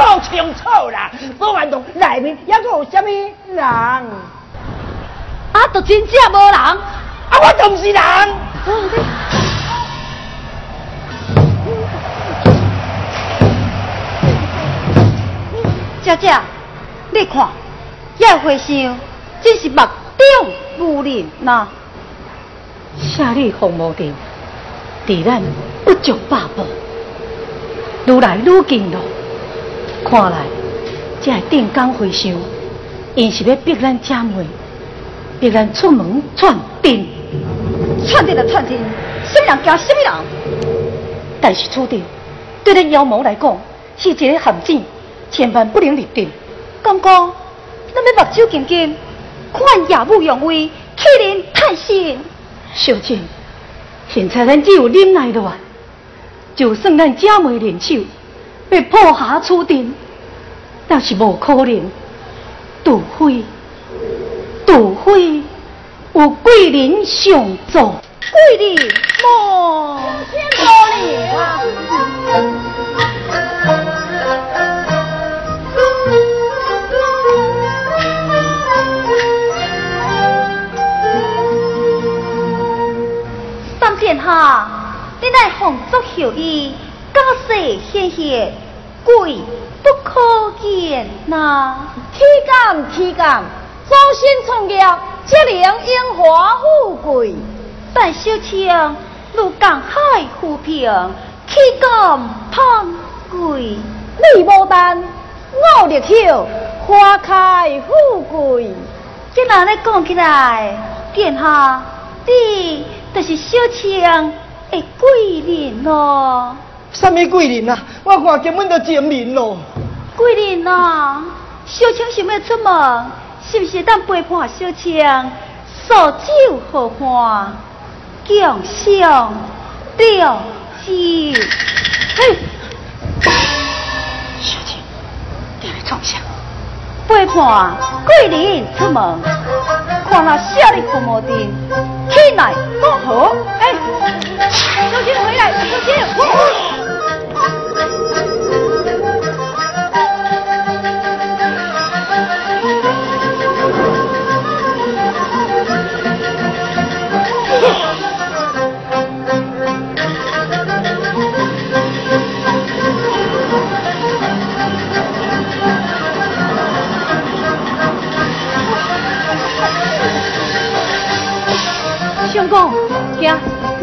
搞清楚啦！保安洞内面还有什么人？啊，就真正无人，啊，我就不是人。姐姐，你看，叶回香真是目中无人呐。夏日红毛店，敌咱不足百步，愈来愈近了。看来这定岗回乡，因是要逼咱姐妹，逼咱出门串定。串定就串定，什么人惊什么人？但是处定对咱妖魔来讲是一个陷阱，千万不能入定。公公，咱要目睭金金，看夜幕用威，欺人太甚。小姐，现在咱只有忍耐了啊！就算咱姐妹联手，要破下处定，但是无可能。除非，除非有贵人相助。贵人，莫先多礼啊！三殿下，你乃红足秀衣，家世显显，贵不可见呐！体感体感，早先创业，只能荣华富贵。但小青如江海浮萍，岂敢攀贵？你无丹，我力口，花开富贵。这哪来讲起来？殿下，你就是小青的贵人咯。什么桂林啊？我看根本就贱民咯。桂林啊，小青想要出门，是不是当陪伴小青扫酒喝欢？强相吊机，嘿，小青，你来创啥？陪伴桂林出门，看那小的父母的起来多好。哎，小青回来，小姐。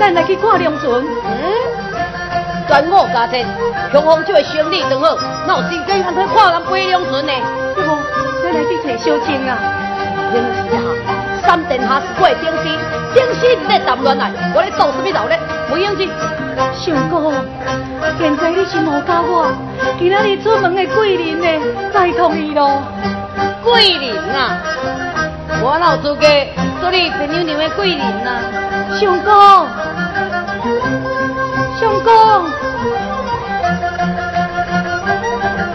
咱来去看龙船。嗯，端午佳节，雄风就会生意长好，哪有时间通去看人飞龙船呢？不过，咱来去找小青啊。明时啊，三殿下是过定时，定时唔得谈恋爱，我咧做什么闹咧？不用去。相公，现在你是无教我，今仔日出门的桂林呢，再同意咯。桂林啊，我哪有资格做你朋友娘的桂林啊？相公，相公，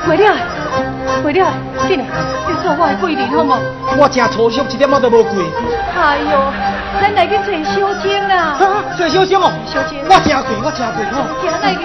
回来，回来，进来，你做我的贵人好吗？我真粗俗，一点仔都无贵。哎呦，咱来去找小姐啊！找小姐哦，小青，我真贵，我真贵哦。行，来去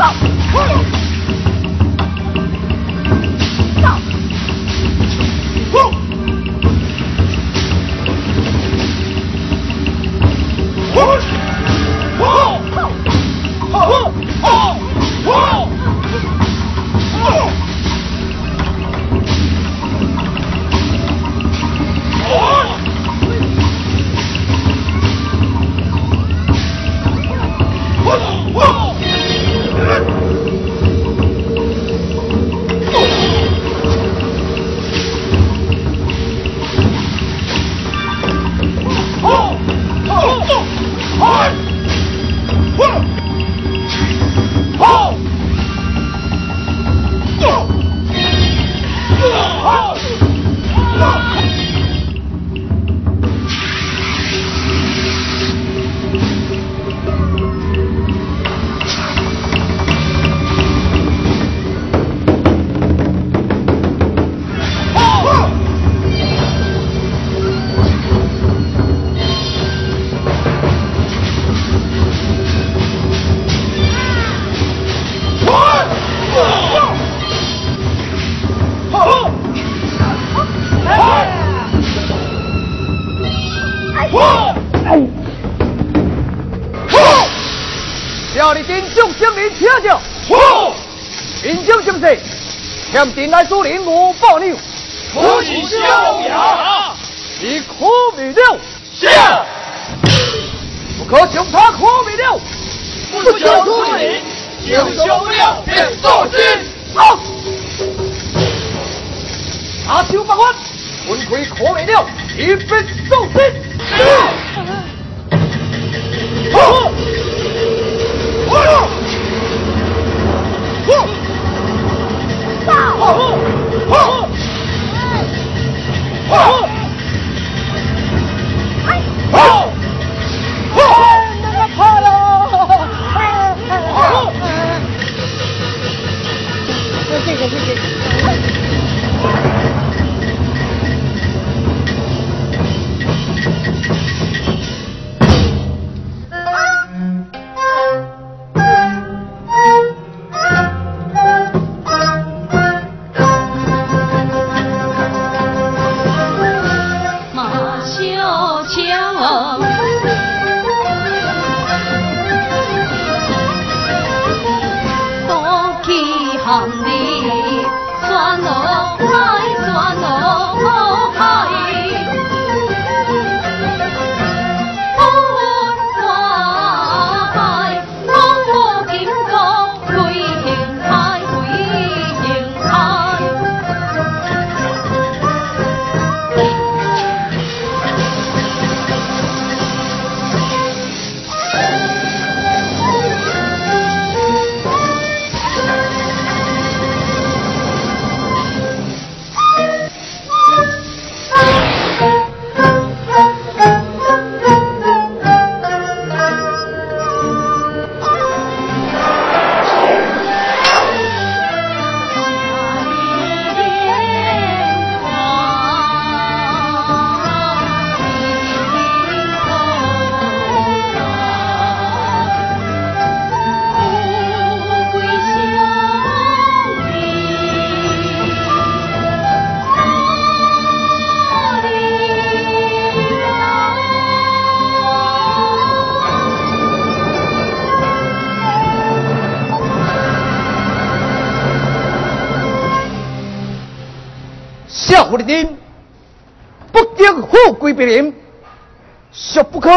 走嘿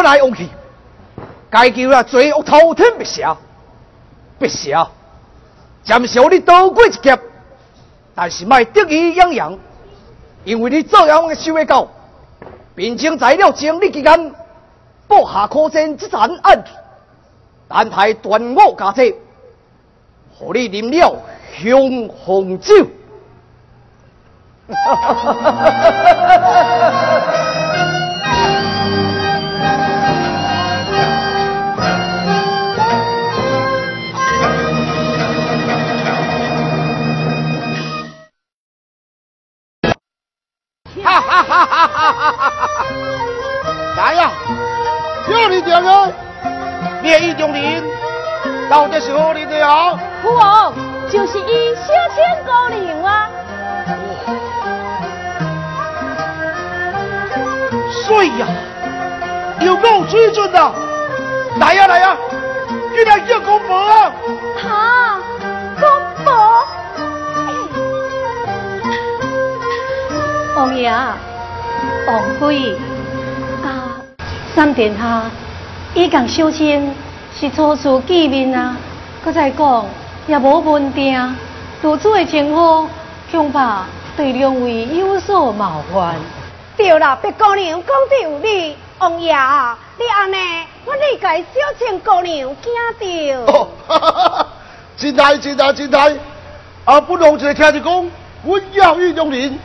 来往去。该叫啊，罪恶滔天不赦，不赦。暂时你多过一劫，但是卖得意洋洋，因为你这样的收会到，并且在了整理期间，布下可侦这残案，但害断我家姐，和你啉了雄红酒。够水准的！来呀来呀，给他叫公婆啊！哈，公婆，王爷、王妃啊，三殿下，伊共小青是初次见面啊，搁再讲也无问定，如此的情况，恐怕对两位有所冒犯。对啦，别姑娘讲得有理，王爷啊，你安尼，我理解小青姑娘惊到。哦，哈哈哈，真大真大真大！啊，不能一个听着讲，我要义中人，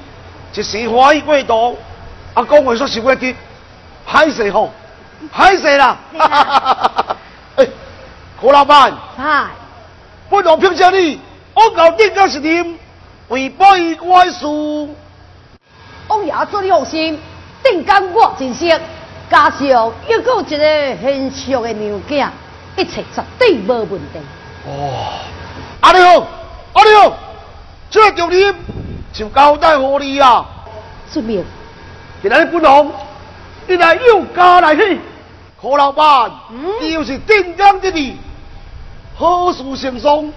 一时欢喜过度，啊，讲话说是话急，歹势吼，歹势啦！哈哈哈哈哈！哎，胡老板，嗨，不能评价你，我搞定个是你，违背我事。王爷做你放心，定干我真心，加上又有一个贤淑的娘家，一切绝对无问题。哦，阿你好，阿你好，这个重任就交代给你啊。出面既然你不能，你来又家来去。何老板，你又是定江之地，好事成双？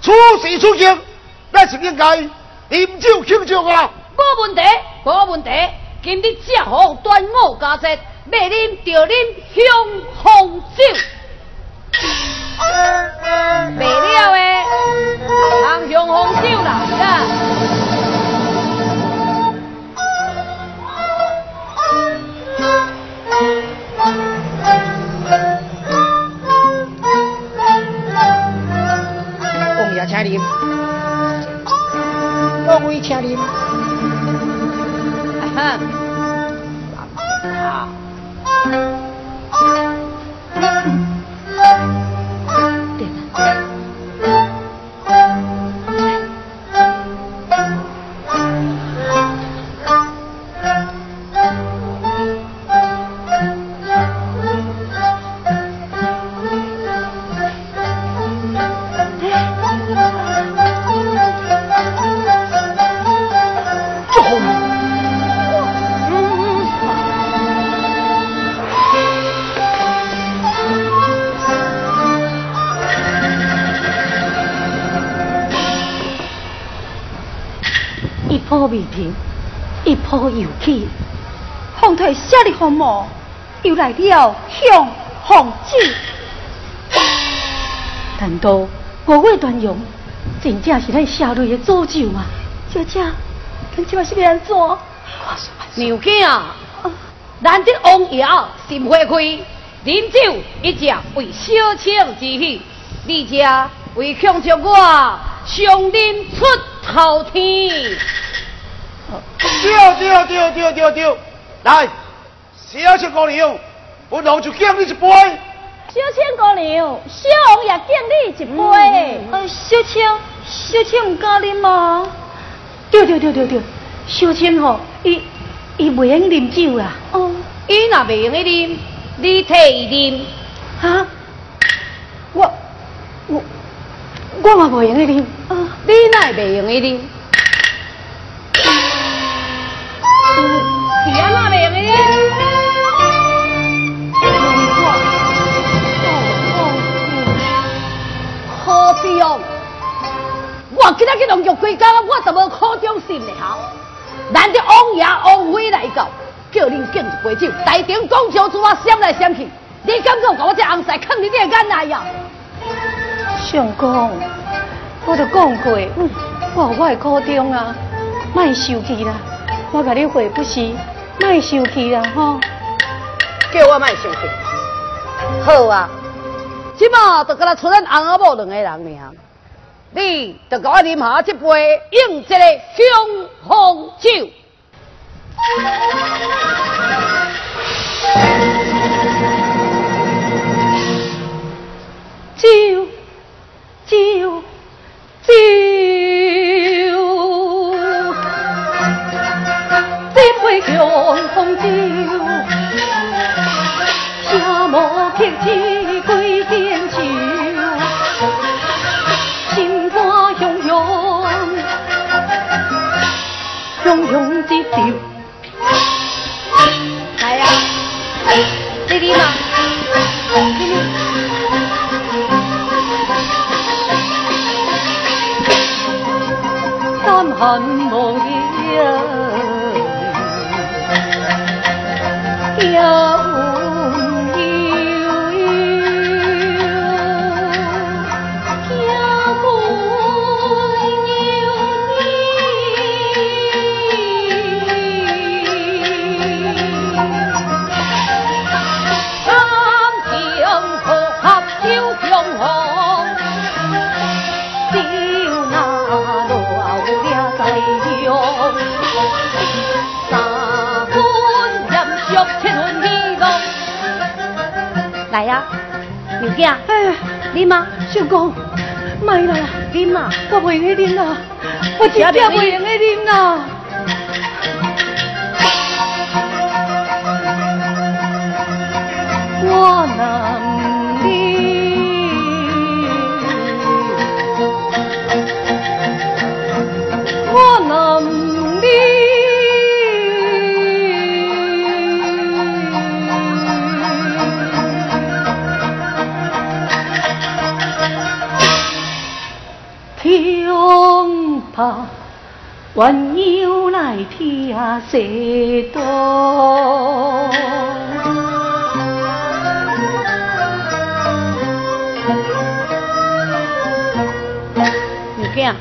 出事出境，那是应该饮酒庆祝啊！无问题，无问题。今日正好端午佳节，要啉就啉香红酒。未了诶，红香红酒啦！王爷请啉，各位请啉。一风退夏日风魔，又来了向红酒。难道五月端阳真正是咱社内的诅咒吗？小姐，咱这摆是要安怎？娘囝，咱这王爷心花开，饮酒一只为小情之喜，你只为庆祝我上林出头天。对对对对对对，来，小青姑娘，本王就敬你一杯。小青姑娘，小王也敬你一杯。呃，小青，小青唔敢啉吗？对对对对对，小青吼，伊伊袂用啉酒啦。哦，伊若袂用伊啉，你替伊啉。哈？我我我嘛袂用伊啉。啊，你乃袂用伊啉？是安那袂用伊啉？我今仔去农药归家，我怎么苦中心呢哈！咱这王爷王妃来到，叫恁敬一杯酒，大庭广众之我闪来闪去，你敢够把我这红婿坑你这眼内呀？相公，我都讲过，嗯我有我的苦衷啊，莫生气啦，我甲你回不是，莫生气啦吼。叫我莫生气。好啊，即马就跟咱出咱翁仔某两个人尔，你就给我啉下这杯应这个香红酒。酒酒酒，这杯香红酒，下莫客气归点酒，汹涌的流。来呀、你啉嘛？三恨无影，有来呀、牛囝，哎，你妈？相公，卖啦，你妈？我袂用去啉啦，我真正袂用去啉啦。我能弯腰来听西多。你囝，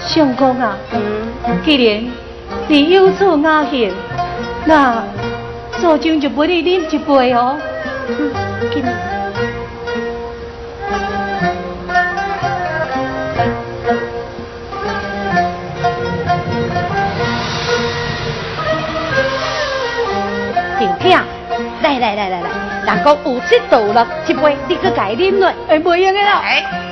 相公啊，既然你有错雅贤，那素君就陪你饮一杯哦。嗯，来，人讲有七度了，一杯你去改啉落，哎，袂用的啦。哎，哦。哎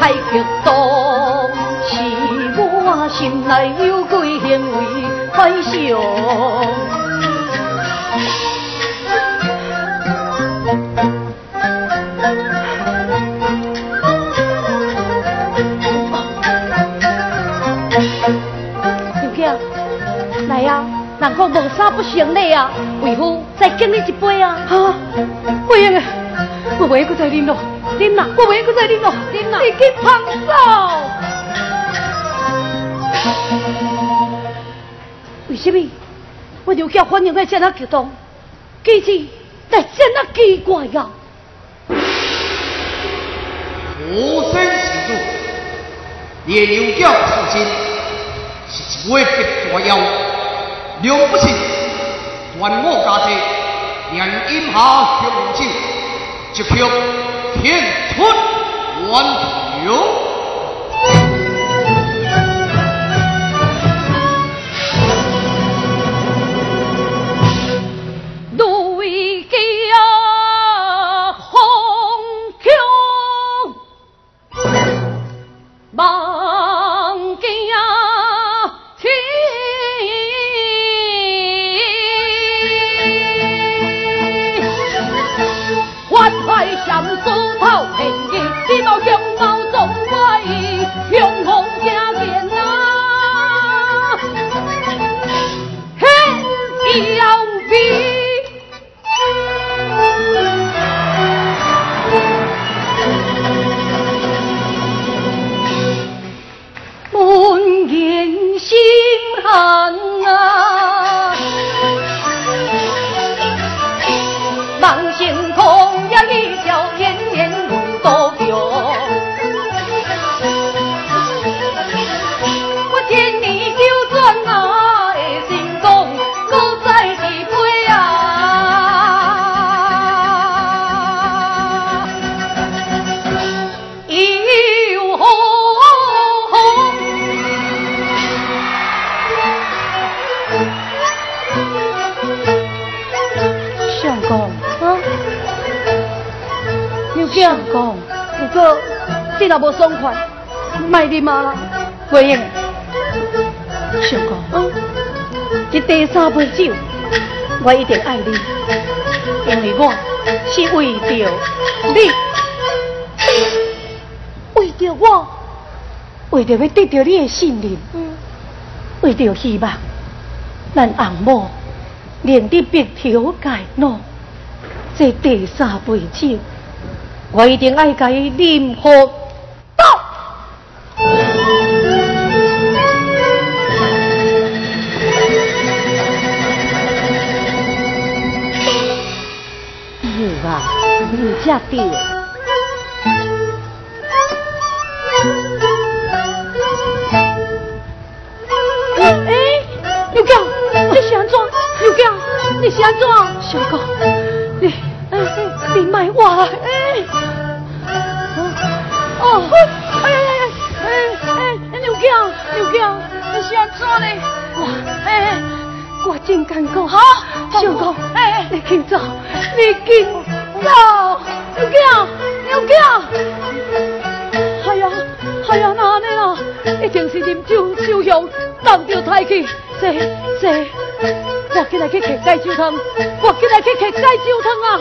太激动，是我心内有几行为反想。娘囝，来呀，人讲无啥不成礼啊，为夫再敬你一杯啊。哈，袂用的，我袂搁再啉咯，啉啦，我袂搁再啉咯，你去放手。为什么我娘家反应会这样激动？其实但这样奇怪呀、无声行主，列牛角创新，是一位别大妖，了不起，断我家姐，连阴下雄酒，即刻天出万有。我一定爱你，因为我是为着你，为着我，为着要得到你的信任，嗯，为着希望。咱红某。连得白条界喏，这第三杯酒，我一定爱甲伊啉好刘强，你是安怎？刘强，你是安怎？小公，你，哎，你卖我了，哎，哦，哎呀呀呀，哎哎，刘强，刘强，你是安怎呢？我，哎，我真艰苦。好，小公，哎，你紧走，你紧牛哥，牛哥，哎呀，哎呀，那安啦，一定是饮酒逍遥，担着太气，姐姐，我今来去喝解酒汤，我今来去喝解酒汤啊！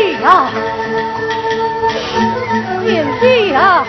芝啊！灵芝啊！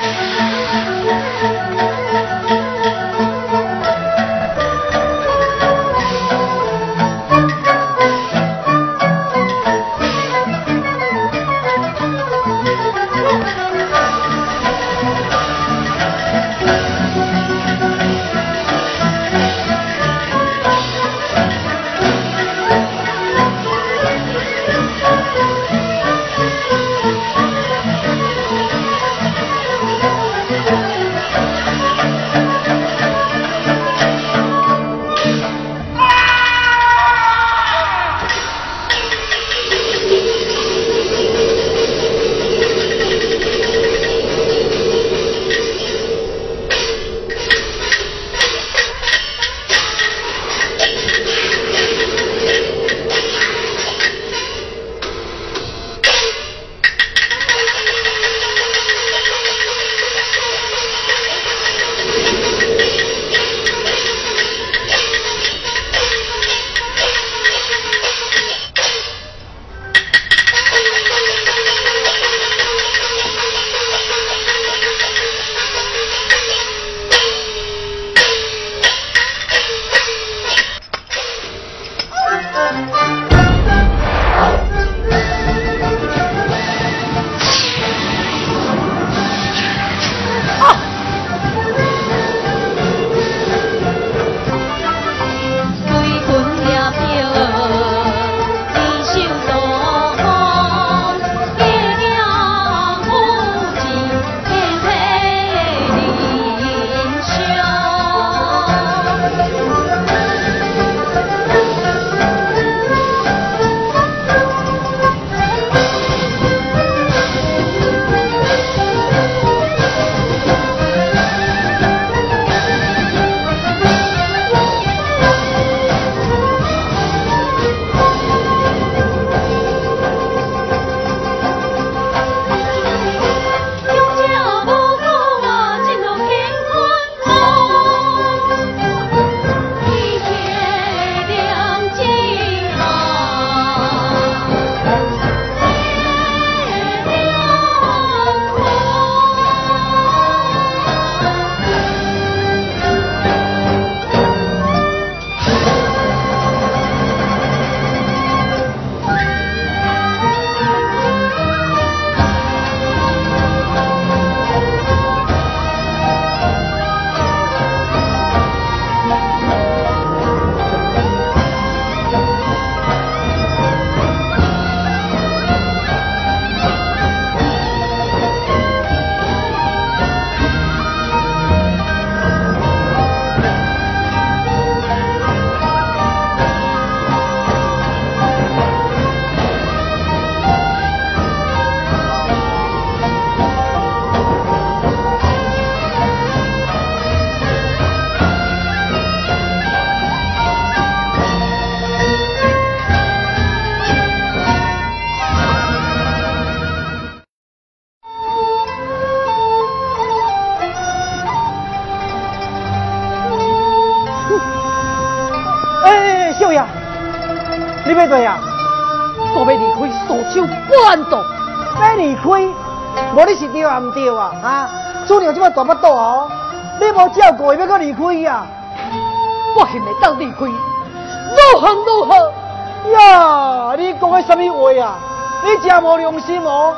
无良心哦！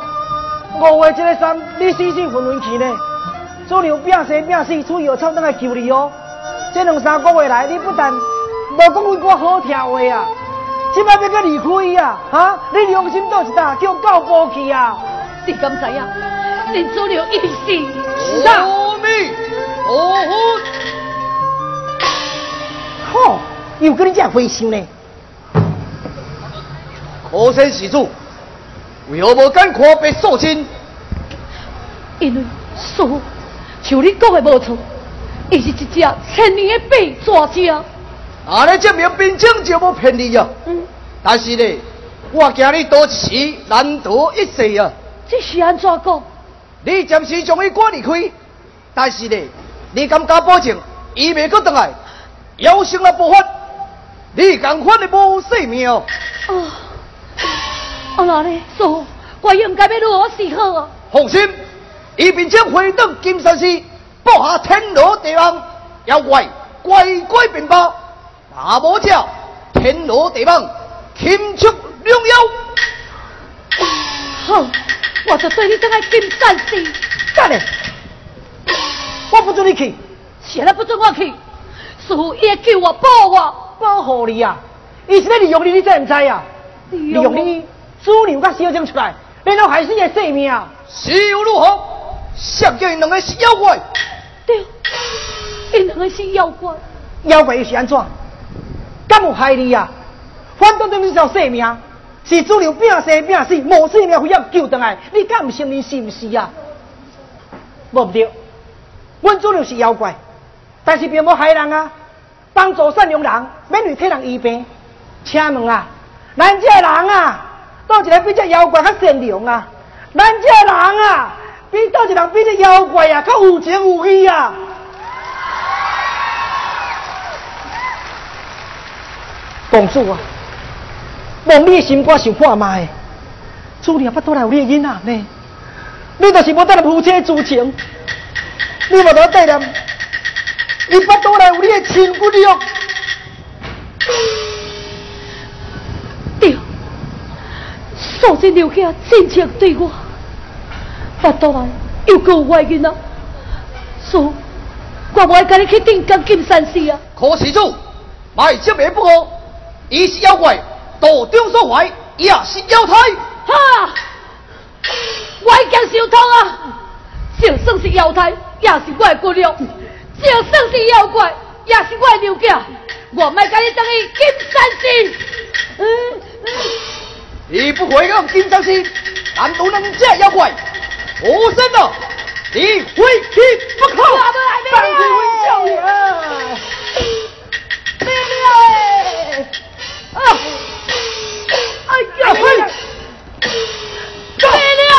五月这个三，你死死分分去呢？主娘拼生拼死，出药草等来救你哦！这两三个月来，你不但无讲几句好听话啊，即摆要搁离开啊？哈！你良心倒一搭，叫狗报去啊！你敢知影？恁主娘一定是阿弥陀佛，又跟你这样回心呢？可生施主，为何无敢看白素贞？因为叔，像你讲的无错，伊是一只千年的白蛇精。啊，尼证明兵将就无骗你啊！嗯，但是呢，我惊你多一时难得一世啊！这是安怎讲？你暂时将伊赶离开，但是呢，你敢敢保证伊袂搁回来？有生了不发，你共款的无性命哦！啊，啊那呢？叔，我应该要如何是好啊？放心，伊并将回到金山寺，布下天罗地网，妖怪乖乖禀报。大魔教天罗地网，擒出良妖。好，我就对你这个金山寺。干嘞！我不准你去，现在不准我去，师傅也叫我保我。保护你啊！伊是咧利用你，你知唔知啊？利用你主流甲小将出来，然后害死个性命。是又如何？想叫因两个是妖怪？对，因两个是妖怪。妖怪又是安怎？敢有害你啊？反倒等你条性命，是主流拼生拼死，无性命非要救回来，你敢唔承认是毋是啊？无不对，阮主流是妖怪，但是并无害人啊，帮助善良人，免为替人医病。请问啊，咱这人啊，倒一个比这妖怪较善良啊？咱这人啊，比倒一人比这妖怪啊较有情有义啊？公主啊，望你的心肝想看卖，主娘不倒来有你的囡仔呢？你就是无得人夫妻之情，你无得带念，伊不倒来有你的亲骨肉。对，素贞留下真情对我，不倒来又有我的囡仔，所以我无爱跟你去定江金山寺啊。可施主，卖这名不好。伊是妖怪，道中所怀也是妖胎。哈！我已经受通啊！就算是妖胎，也是我的骨肉；就算是妖怪，也是我的牛囝。我卖跟你等于金山寺。嗯嗯你不会让金山寺，难道能这妖怪？我真的，你回去不可。放弃微笑呀！没了哎！啊！哎呀！没了！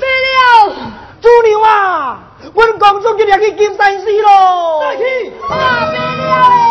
没了！主娘啊，阮公主今日去金山寺咯！再去！啊！没了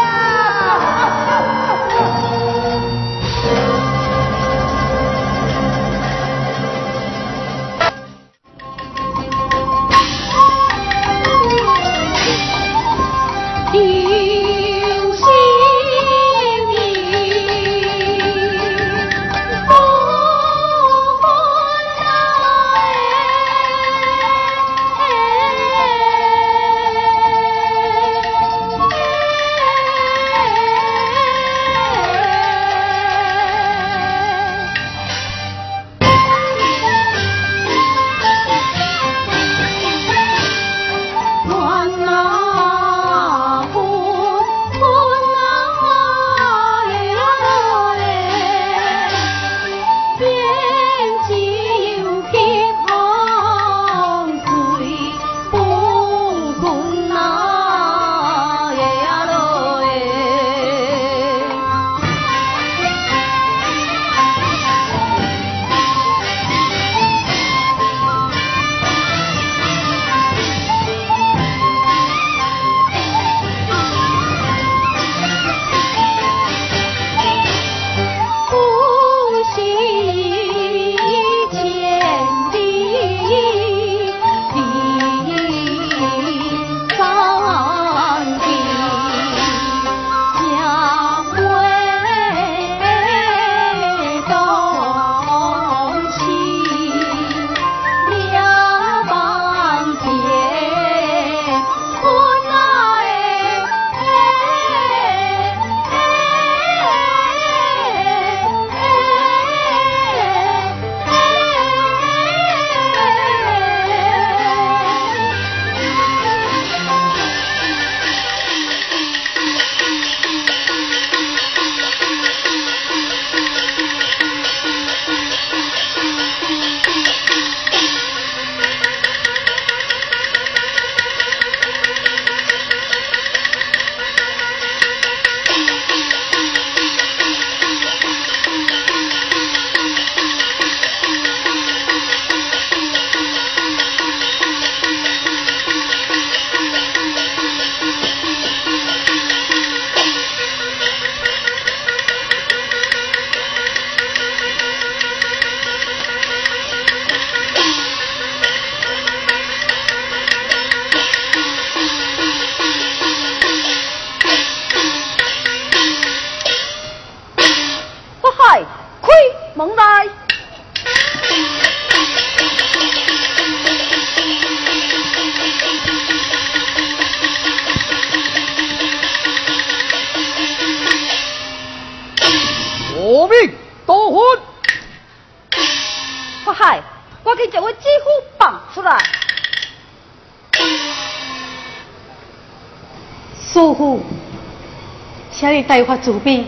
大发慈悲，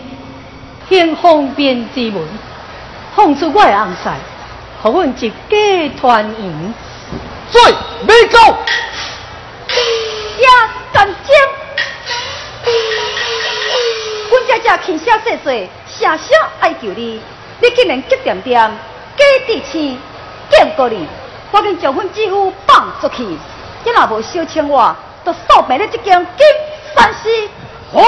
向方便之门，放出我的红婿，给阮一家团圆。最美高，也战争，阮姐姐轻声细细，声声哀求你，你竟然急点点，假地气，见过你，我紧将阮姊夫放出去，你若无小青我，就扫灭了这间金山寺。放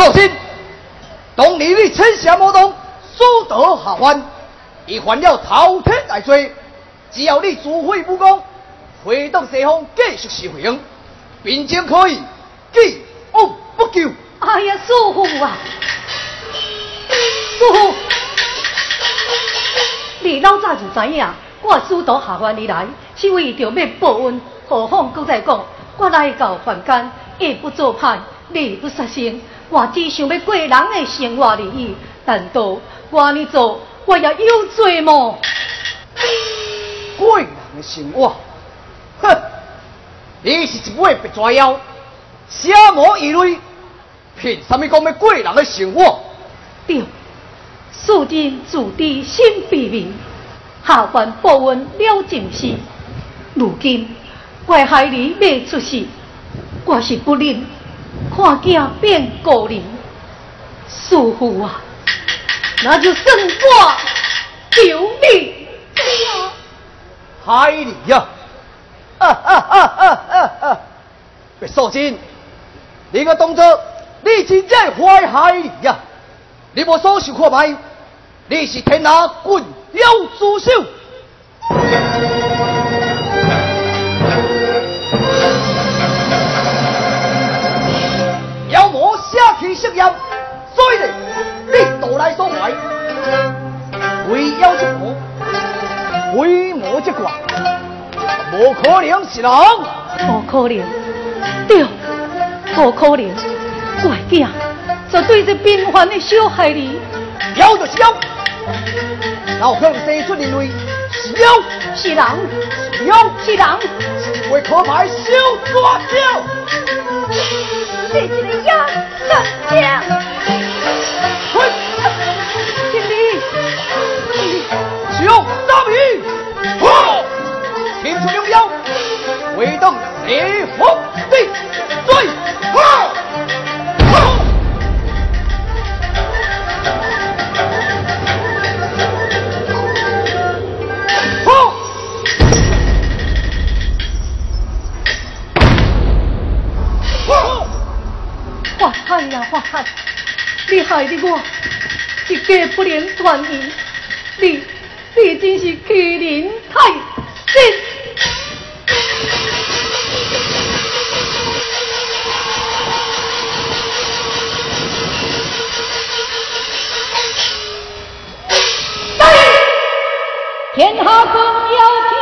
别扫兴，当年你天下无动，所得下凡，已犯了滔天大罪。只要你自悔不公，回到西方继续修行，并且可以既往不咎。哎呀，师傅啊，师傅，你老早就知影，我师徒下凡而来，是为着要报恩。何况搁再讲，我来到凡间，夜不做派，日不杀生，我只想要过人的生活而已。难道我安尼做，我也有罪吗？过人的生活，哼！你是一尾白蛇妖，邪魔一类，凭什么讲要过人的生活？对，素贞自知心悲悯，下凡报恩了尽事。如今怪害你未出世，我是不忍看囝变孤人。师傅啊，那就算我救你。海里呀！哈哈哈哈哈哈！别扫兴，你个动作，你真正坏海里呀！你无所受看卖，你是天下棍妖之首。妖魔下体食言，所以呢，你道来所怀，为妖之魔。为魔之怪，无可能是人，无可能，对，无可能，怪囝绝对是平凡的小孩儿，妖就是妖，哪有可能生出人类是妖是人，是妖是人，为可怕的小抓鸟，这是个妖战将，滚！经理，小大米，吼！请出龙妖，挥动烈风的追，吼！发财呀发财！你害得我一家不能团圆，你你真是欺人太甚！天下公要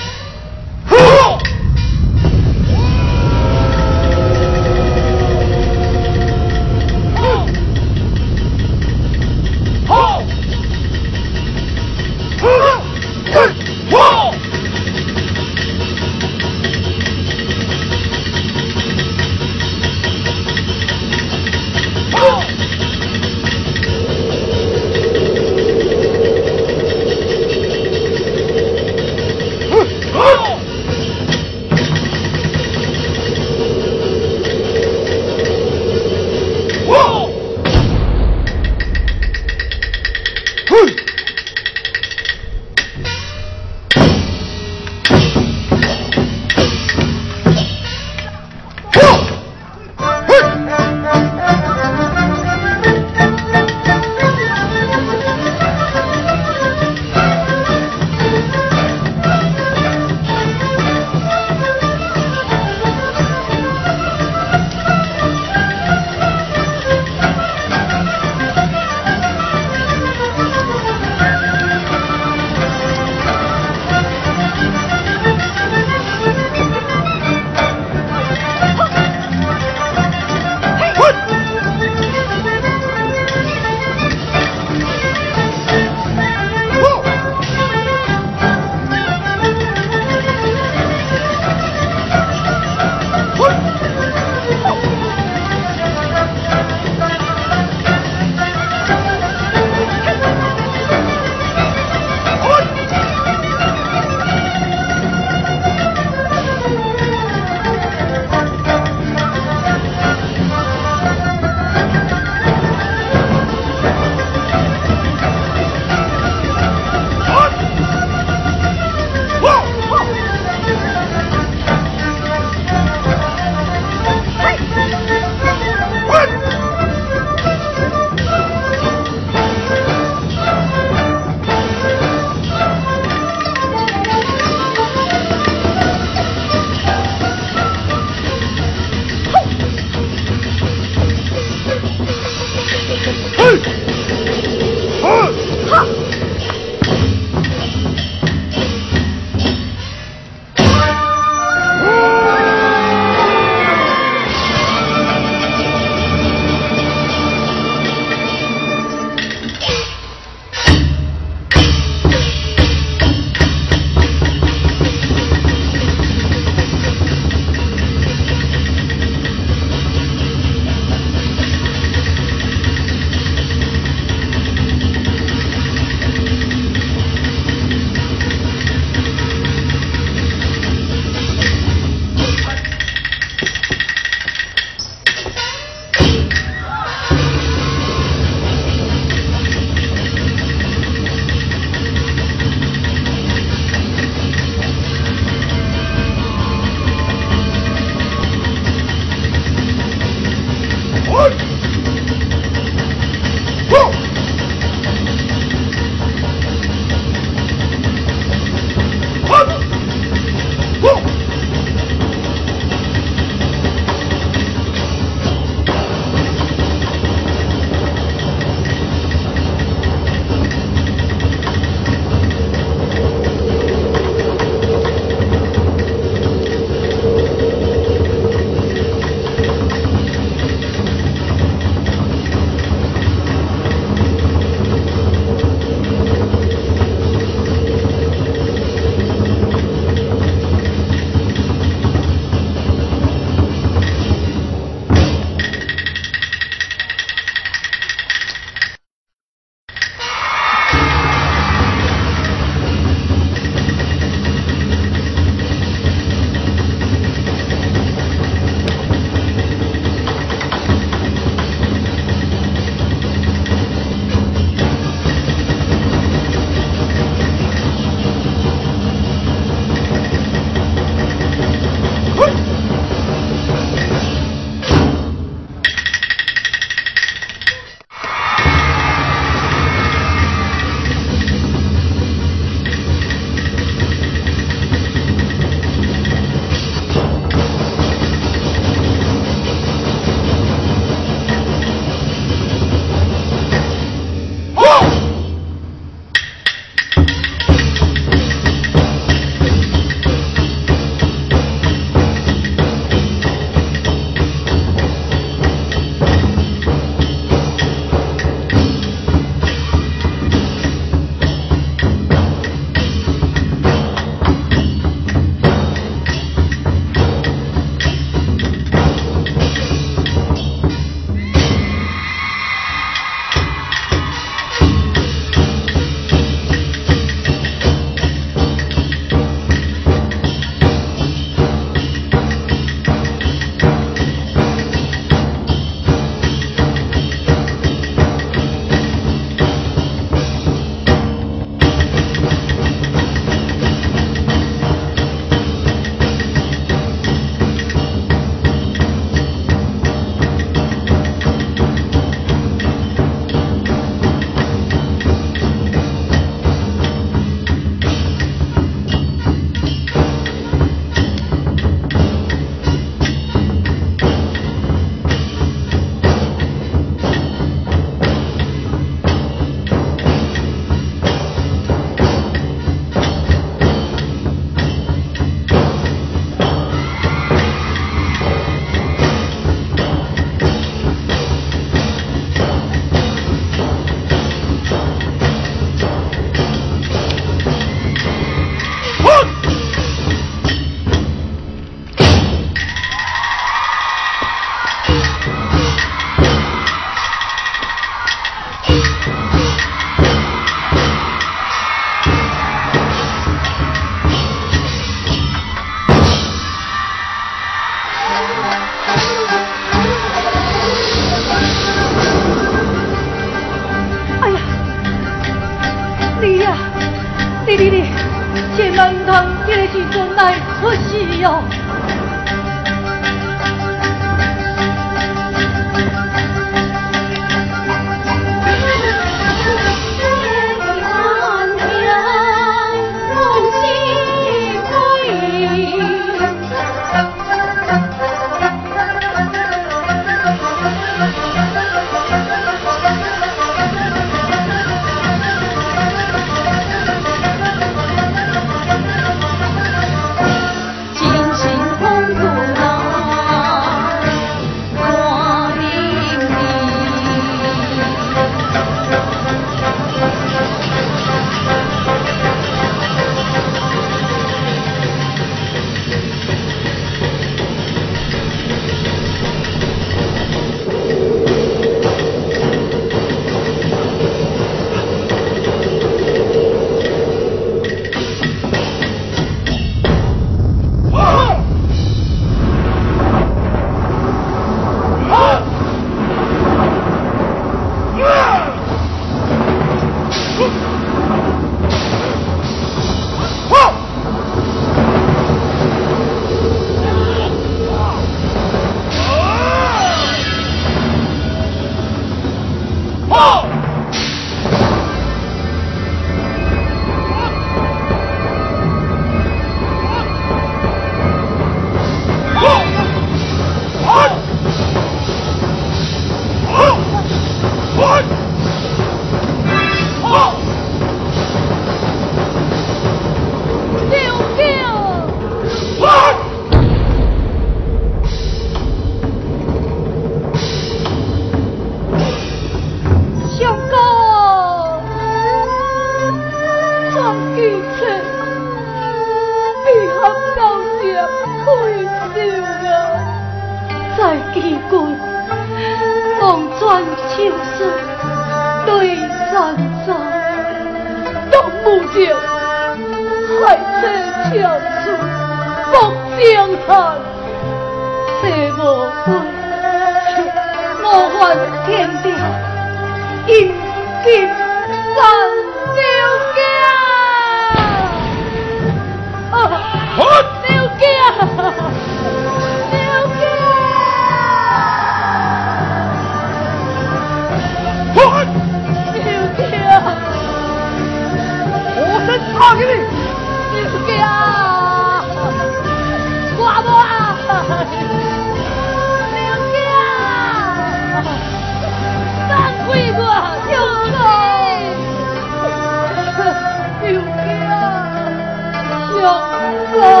我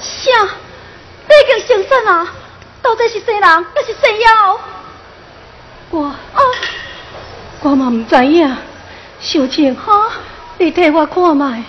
啥？你已经成神啦？到底是仙人还是仙妖？我啊，我嘛唔知影。小静哈，你替我看卖。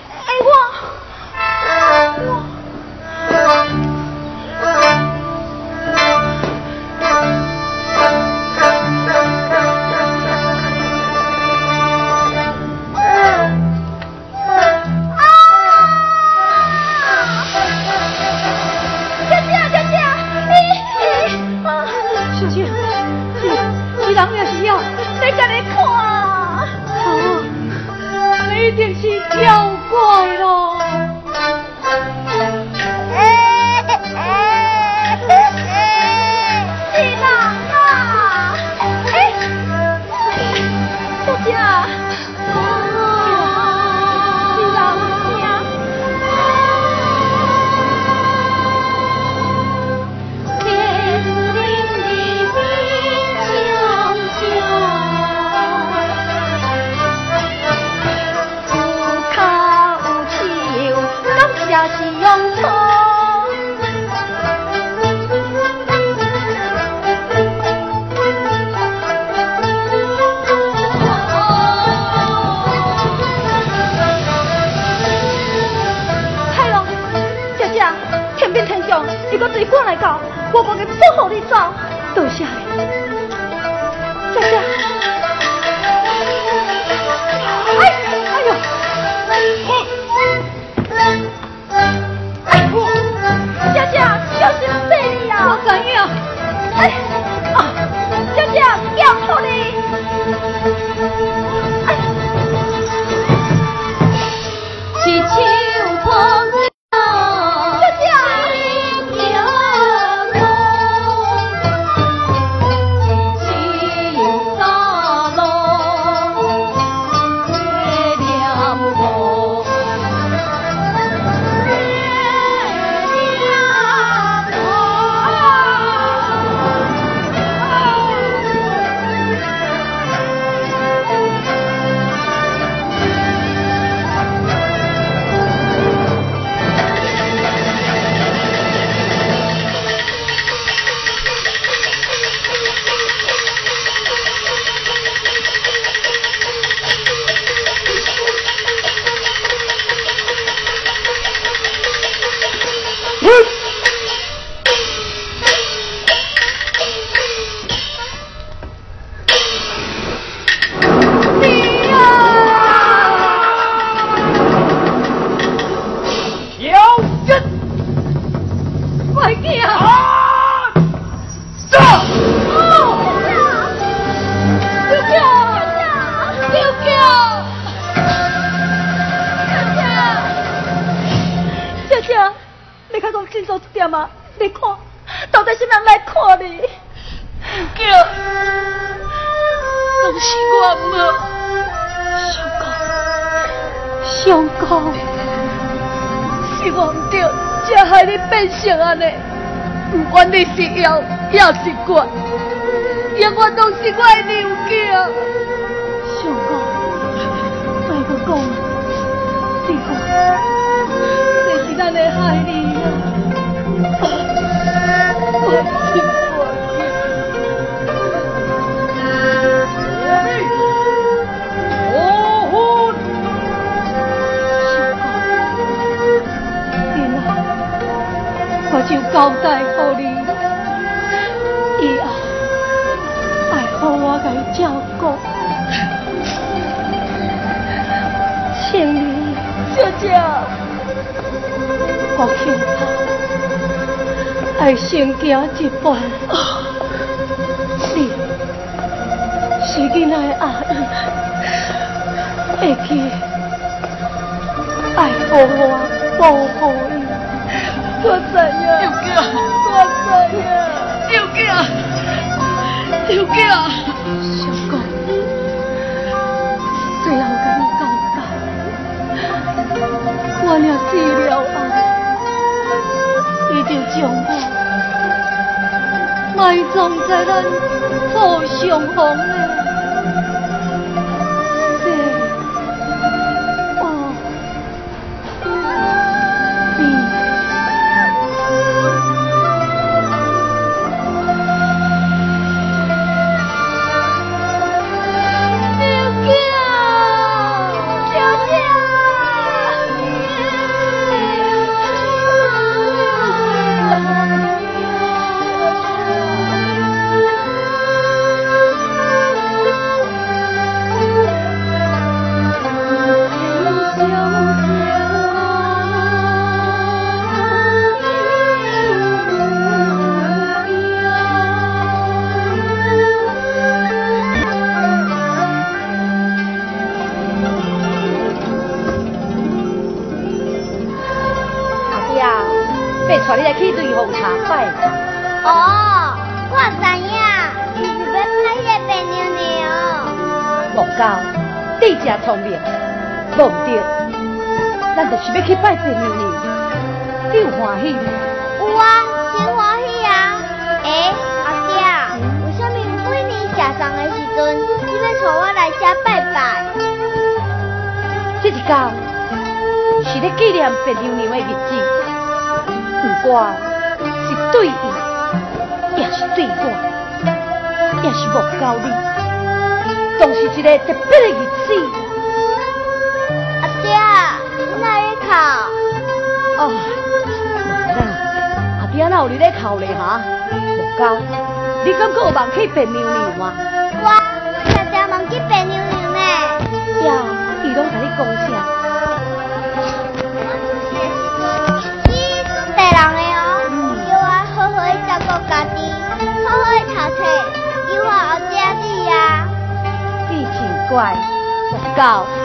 迅速一点啊！你看，到底是人来看你？叫，都是我无。相公，相公，是我唔对，才害你变成安尼。不管你是妖，也是怪，永远都是我的牛叫。相公，再个讲，是我，这是咱的害你啊！我是我。我就交代好你，以后爱好我给照顾。请你，小姐，我恐怕爱先行一步。你是囡仔的阿姨，会记爱护我，保护伊。我知影，我知影，刘家，刘家，小公，最后甲你交代，我俩死了，就将我埋葬在咱土上房的。你来去对红茶拜堂。哦，我知影，你是要拜迄个白娘娘。莫教，你真聪明，无唔对，咱就是要去拜白娘娘，你有欢喜吗？有啊，真欢喜啊！诶，阿爹，为什么每年社丧的时阵，你要带我来遮拜拜？这一天是咧纪念白娘娘的日子，不管是对伊，也是对我，也是莫教你，总是一个特别的日子。阿爹，你哪里哭？哦，妈啦，阿爹哪有你咧哭咧哈？莫教，你敢搁有忘记白娘娘吗？真乖，莫教，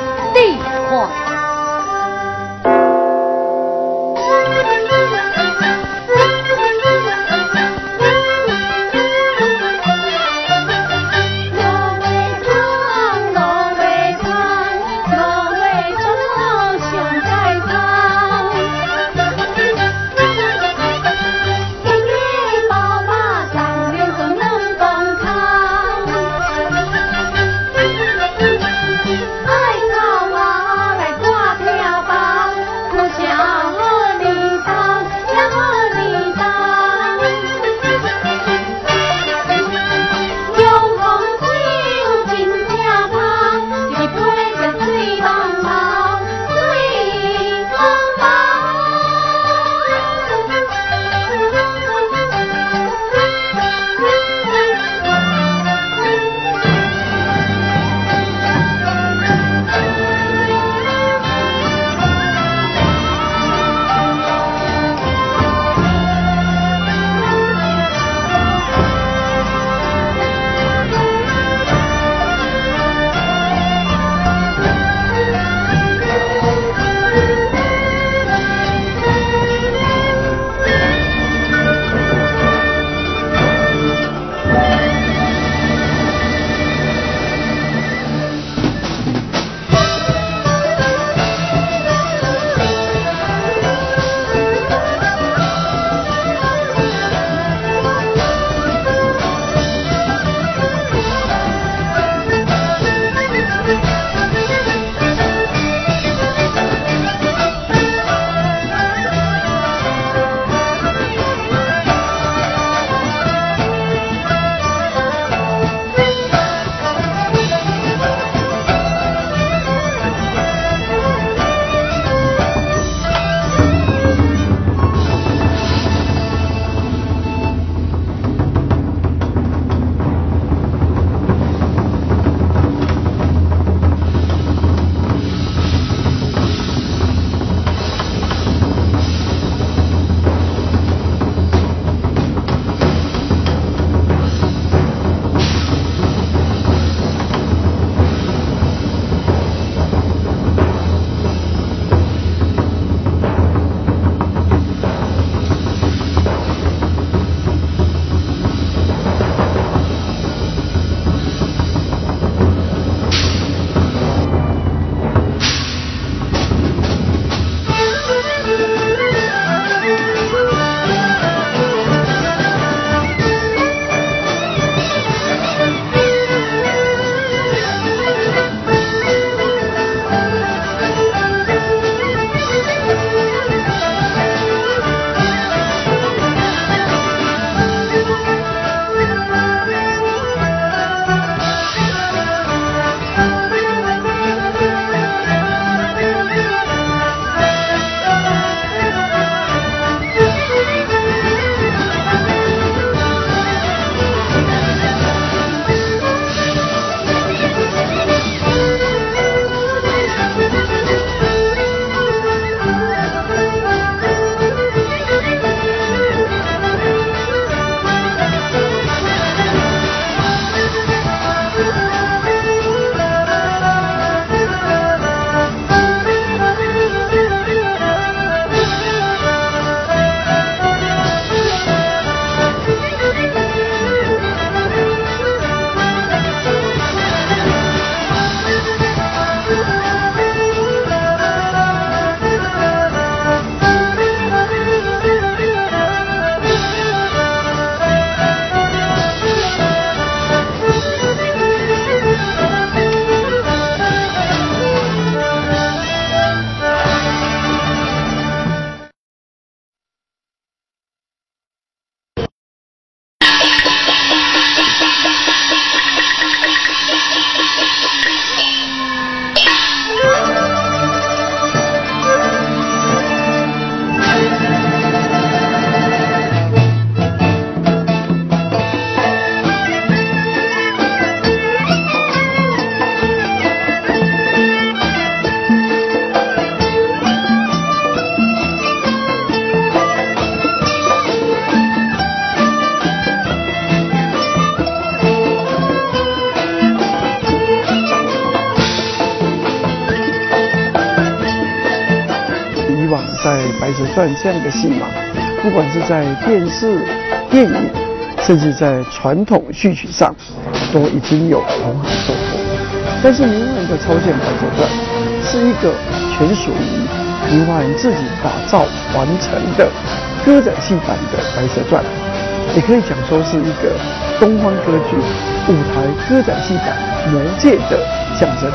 这样的戏码，不管是在电视、电影，甚至在传统戏曲上，都已经有同行受过。但是明华园的超线《白蛇传》是一个全属于明华园自己打造完成的歌仔戏版的《白蛇传》，也可以讲说是一个东方歌剧舞台歌仔戏版魔界的象征。